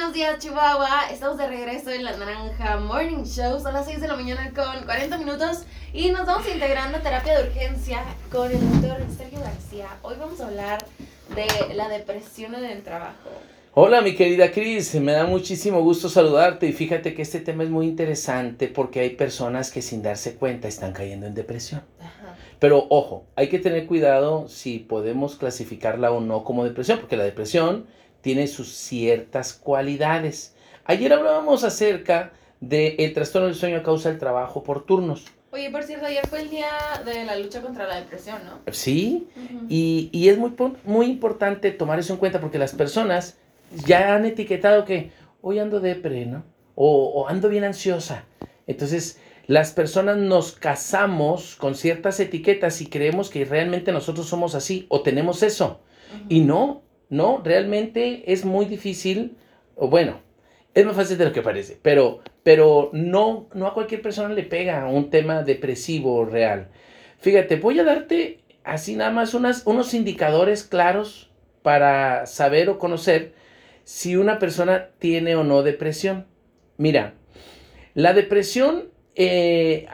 buenos días, Chihuahua. Estamos de regreso en la Naranja Morning Show. Son las 6 de la mañana con 40 minutos y nos vamos integrando a terapia de urgencia con el doctor Sergio García. Hoy vamos a hablar de la depresión en el trabajo. Hola mi querida Cris, me da muchísimo gusto saludarte y fíjate que este tema es muy interesante porque hay personas que sin darse cuenta están cayendo en depresión. Pero ojo, hay que tener cuidado si podemos clasificarla o no como depresión, porque la depresión tiene sus ciertas cualidades. Ayer hablábamos acerca del trastorno del sueño a causa del trabajo por turnos. Oye, por cierto, ayer fue el día de la lucha contra la depresión, ¿no? Sí, y, es muy, muy importante tomar eso en cuenta porque las personas ya han etiquetado que hoy ando depre, ¿no? O, o ando bien ansiosa. Entonces, las personas nos casamos con ciertas etiquetas y creemos que realmente nosotros somos así o tenemos eso. Y no, no, realmente es muy difícil, o bueno, es más fácil de lo que parece, pero, pero no, no a cualquier persona le pega un tema depresivo real. Fíjate, voy a darte así nada más unas, unos indicadores claros para saber o conocer si una persona tiene o no depresión. Mira, la depresión, eh,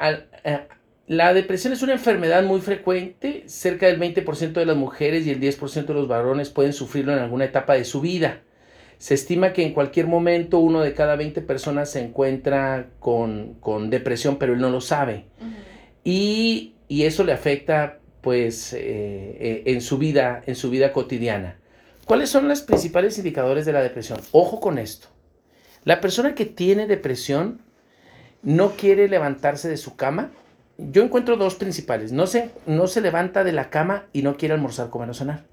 eh, la depresión es una enfermedad muy frecuente, cerca del 20% de las mujeres y el 10% de los varones pueden sufrirlo en alguna etapa de su vida. Se estima que en cualquier momento uno de cada 20 personas se encuentra con, depresión, pero él no lo sabe. y, eso le afecta pues eh, eh, en, su vida, en su vida cotidiana. ¿Cuáles son los principales indicadores de la depresión? Ojo con esto. La persona que tiene depresión no quiere levantarse de su cama yo encuentro dos principales. No se, no se levanta de la cama y no quiere almorzar, comer o cenar.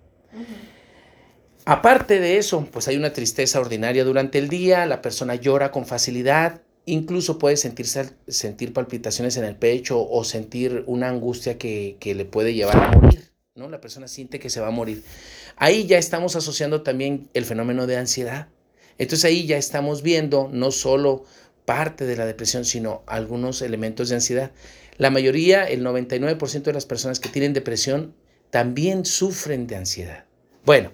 Aparte de eso, pues hay una tristeza ordinaria durante el día, la persona llora con facilidad, incluso puede sentirse, sentir palpitaciones en el pecho o sentir una angustia que, que le puede llevar a morir. ¿no? La persona siente que se va a morir. Ahí ya estamos asociando también el fenómeno de ansiedad. Entonces ahí ya estamos viendo no solo parte de la depresión, sino algunos elementos de ansiedad. La mayoría, el 99% de las personas que tienen depresión también sufren de ansiedad. Bueno,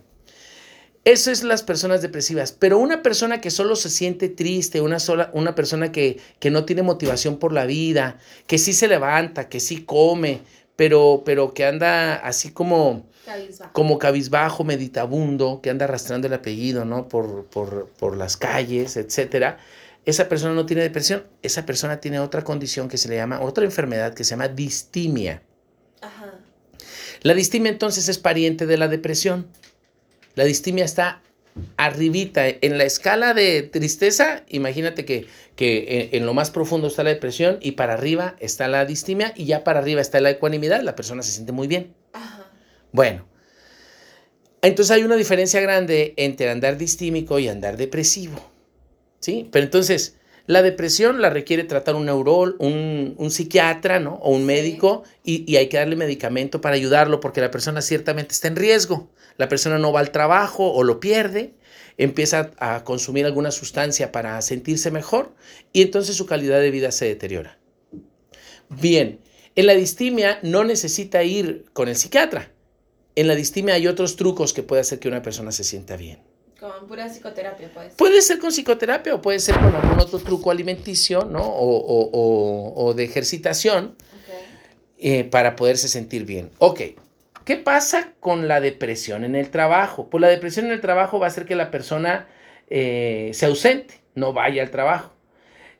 eso es las personas depresivas, pero una persona que solo se siente triste, una, sola, una persona que, que no tiene motivación por la vida, que sí se levanta, que sí come, pero, pero que anda así como cabizbajo. como cabizbajo, meditabundo, que anda arrastrando el apellido, ¿no? Por, por, por las calles, etcétera esa persona no tiene depresión, esa persona tiene otra condición que se le llama, otra enfermedad que se llama distimia. La distimia entonces es pariente de la depresión. La distimia está arribita en la escala de tristeza, imagínate que, que en, lo más profundo está la depresión y para arriba está la distimia y ya para arriba está la ecuanimidad, la persona se siente muy bien. Bueno, entonces hay una diferencia grande entre andar distímico y andar depresivo. ¿Sí? Pero entonces, la depresión la requiere tratar un neurol, un, psiquiatra, ¿no? O un médico y, hay que darle medicamento para ayudarlo porque la persona ciertamente está en riesgo. La persona no va al trabajo o lo pierde, empieza a consumir alguna sustancia para sentirse mejor y entonces su calidad de vida se deteriora. Bien, en la distimia no necesita ir con el psiquiatra. En la distimia hay otros trucos que puede hacer que una persona se sienta bien. Con pura psicoterapia, puede ser. Puede ser con psicoterapia o puede ser con algún otro truco alimenticio, ¿no? O, de ejercitación eh, para poderse sentir bien. Ok, ¿qué pasa con la depresión en el trabajo? Pues la depresión en el trabajo va a hacer que la persona eh, se ausente, no vaya al trabajo.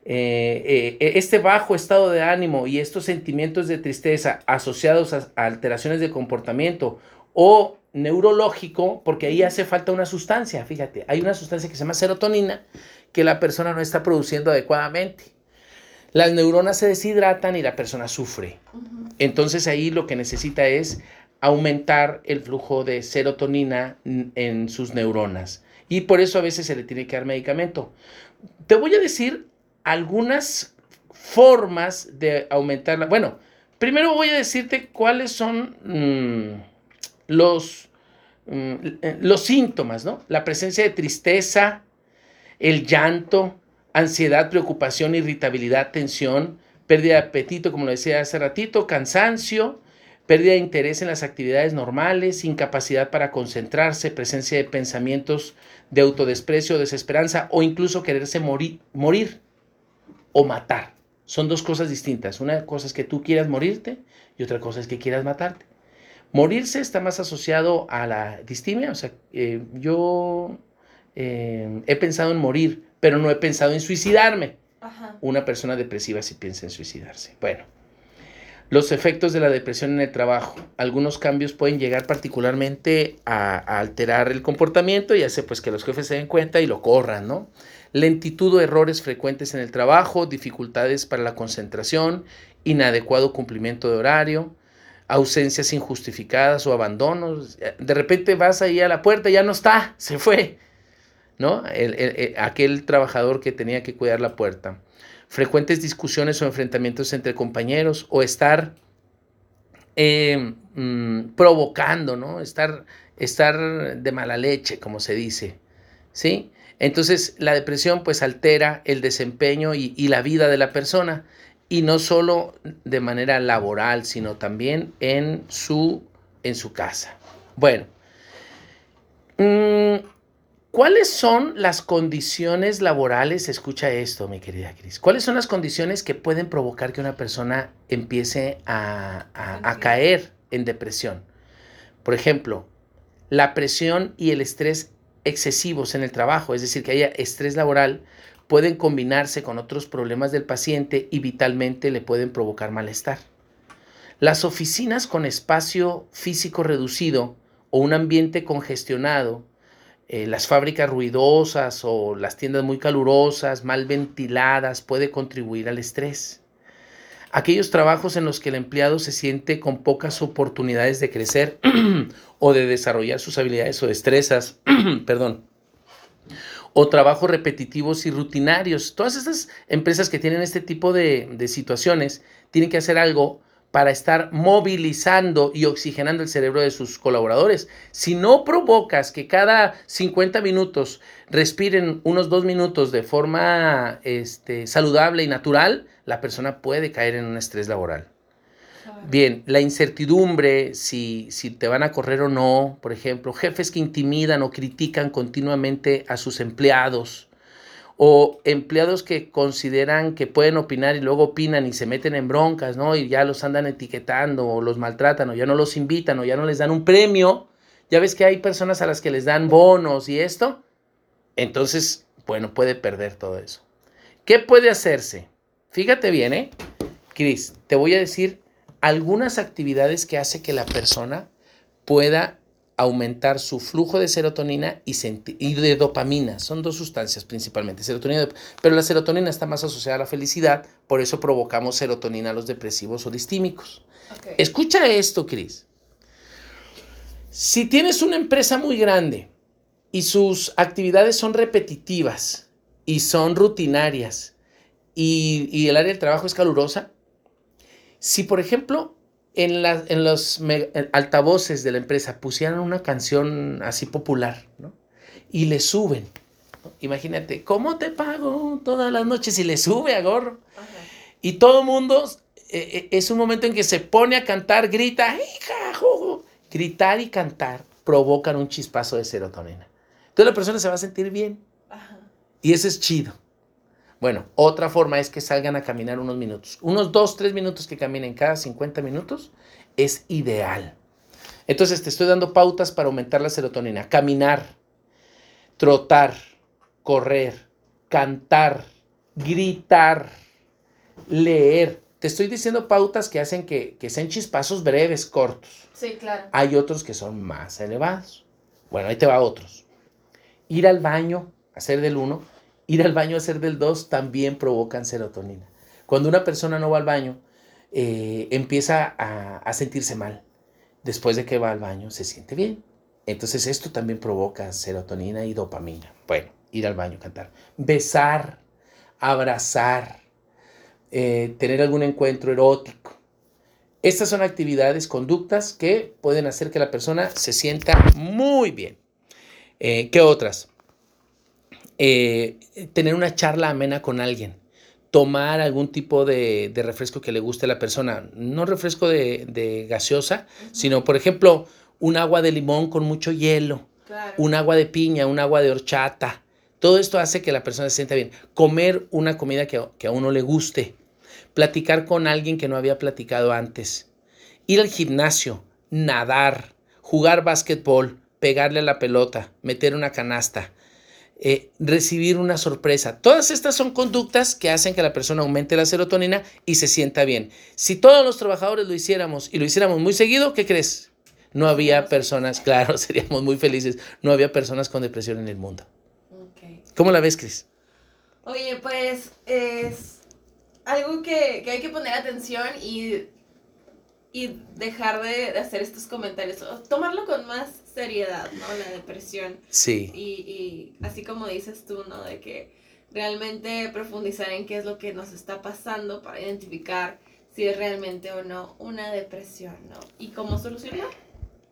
Eh, este bajo estado de ánimo y estos sentimientos de tristeza asociados a alteraciones de comportamiento o neurológico, porque ahí hace falta una sustancia, fíjate, hay una sustancia que se llama serotonina que la persona no está produciendo adecuadamente. Las neuronas se deshidratan y la persona sufre. Entonces ahí lo que necesita es aumentar el flujo de serotonina en sus neuronas. Y por eso a veces se le tiene que dar medicamento. Te voy a decir algunas formas de aumentarla. Bueno, primero voy a decirte cuáles son... Mm, los, mm, eh, los síntomas, ¿no? La presencia de tristeza, el llanto, ansiedad, preocupación, irritabilidad, tensión, pérdida de apetito, como lo decía hace ratito, cansancio, pérdida de interés en las actividades normales, incapacidad para concentrarse, presencia de pensamientos de autodesprecio, desesperanza o incluso quererse morir, morir o matar. Son dos cosas distintas. Una cosa es que tú quieras morirte y otra cosa es que quieras matarte. Morirse está más asociado a la distimia, o sea, eh, yo eh, he pensado en morir, pero no he pensado en suicidarme. Una persona depresiva sí piensa en suicidarse. Bueno, los efectos de la depresión en el trabajo. Algunos cambios pueden llegar particularmente a, alterar el comportamiento y hace pues que los jefes se den cuenta y lo corran, ¿no? Lentitud o errores frecuentes en el trabajo, dificultades para la concentración, inadecuado cumplimiento de horario, ausencias injustificadas o abandonos. De repente vas ahí a la puerta ya no está, se fue, ¿no? aquel trabajador que tenía que cuidar la puerta frecuentes discusiones o enfrentamientos entre compañeros o estar eh, mm, provocando, ¿no? Estar, estar de mala leche, como se dice, ¿sí? Entonces la depresión pues altera el desempeño y, la vida de la persona y no solo de manera laboral, sino también en su, en su casa. Bueno, mm, ¿Cuáles son las condiciones laborales? Escucha esto, mi querida Cris. ¿Cuáles son las condiciones que pueden provocar que una persona empiece a, a, caer en depresión? Por ejemplo, la presión y el estrés excesivos en el trabajo, es decir, que haya estrés laboral, pueden combinarse con otros problemas del paciente y vitalmente le pueden provocar malestar. Las oficinas con espacio físico reducido o un ambiente congestionado eh, las fábricas ruidosas o las tiendas muy calurosas, mal ventiladas, puede contribuir al estrés. Aquellos trabajos en los que el empleado se siente con pocas oportunidades de crecer o de desarrollar sus habilidades o destrezas, perdón, o trabajos repetitivos y rutinarios. Todas estas empresas que tienen este tipo de, situaciones tienen que hacer algo para estar movilizando y oxigenando el cerebro de sus colaboradores. Si no provocas que cada 50 minutos respiren unos dos minutos de forma este, saludable y natural, la persona puede caer en un estrés laboral. Bien, la incertidumbre, si, si te van a correr o no, por ejemplo, jefes que intimidan o critican continuamente a sus empleados, o empleados que consideran que pueden opinar y luego opinan y se meten en broncas, ¿no? Y ya los andan etiquetando o los maltratan o ya no los invitan o ya no les dan un premio. Ya ves que hay personas a las que les dan bonos y esto. Entonces, bueno, puede perder todo eso. ¿Qué puede hacerse? Fíjate bien, ¿eh? Cris, te voy a decir algunas actividades que hace que la persona pueda aumentar su flujo de serotonina y, de dopamina. Son dos sustancias principalmente, serotonina, pero la serotonina está más asociada a la felicidad, por eso provocamos serotonina a los depresivos o distímicos. Escucha esto, Cris. Si tienes una empresa muy grande y sus actividades son repetitivas y son rutinarias y, y el área del trabajo es calurosa, si por ejemplo en, en los altavoces de la empresa pusieran una canción así popular, ¿no? Y le suben. Imagínate, ¿cómo te pago todas las noches? Y le sube a gorro. Y todo mundo, eh, eh, es un momento en que se pone a cantar, grita, hija, Gritar y cantar provocan un chispazo de serotonina. Entonces la persona se va a sentir bien. Y eso es chido. Bueno, otra forma es que salgan a caminar unos minutos. Unos 2, 3 minutos que caminen cada 50 minutos es ideal. Entonces te estoy dando pautas para aumentar la serotonina. Caminar, trotar, correr, cantar, gritar, leer. Te estoy diciendo pautas que hacen que, que sean chispazos breves, cortos. Sí, claro. Hay otros que son más elevados. Bueno, ahí te va otros. Ir al baño, hacer del uno ir al baño a hacer del 2 también provocan serotonina. Cuando una persona no va al baño, eh, empieza a, sentirse mal. Después de que va al baño, se siente bien. Entonces esto también provoca serotonina y dopamina. Bueno, ir al baño, cantar. Besar, abrazar, eh, tener algún encuentro erótico. Estas son actividades, conductas que pueden hacer que la persona se sienta muy bien. Eh, ¿Qué otras? Eh, tener una charla amena con alguien. tomar algún tipo de, de refresco que le guste a la persona. No refresco de, de gaseosa, sino, por ejemplo, un agua de limón con mucho hielo, Claro. un agua de piña, un agua de horchata. Todo esto hace que la persona se sienta bien. Comer una comida que, a- que a uno le guste. Platicar con alguien que no había platicado antes. Ir al gimnasio, nadar, jugar básquetbol, pegarle a la pelota, meter una canasta, eh, recibir una sorpresa. Todas estas son conductas que hacen que la persona aumente la serotonina y se sienta bien. Si todos los trabajadores lo hiciéramos y lo hiciéramos muy seguido, ¿qué crees? No había personas, claro, seríamos muy felices, no había personas con depresión en el mundo. ¿Cómo la ves, Cris? Oye, pues es algo que, que hay que poner atención y, y dejar de, de hacer estos comentarios, o tomarlo con más seriedad, ¿no? La depresión. Sí, Y, y así como dices tú, ¿no? De que realmente profundizar en qué es lo que nos está pasando para identificar si es realmente o no una depresión, ¿no? Y cómo solucionar.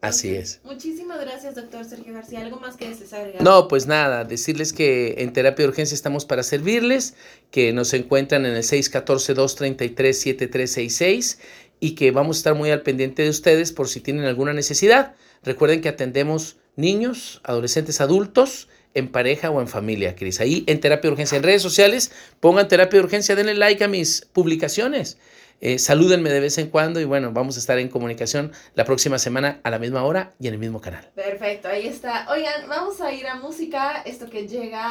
así Entonces, es. Muchísimas gracias, doctor Sergio García. ¿Algo más que desees agregar? No, pues nada, decirles que en terapia de urgencia estamos para servirles, que nos encuentran en el 614-233-7366 y que vamos a estar muy al pendiente de ustedes por si tienen alguna necesidad. Recuerden que atendemos niños, adolescentes, adultos, en pareja o en familia, Cris. Ahí en terapia de urgencia, en redes sociales, pongan terapia de urgencia, denle like a mis publicaciones. Eh, salúdenme de vez en cuando y bueno, vamos a estar en comunicación la próxima semana a la misma hora y en el mismo canal. Perfecto, ahí está. Oigan, vamos a ir a música, esto que llega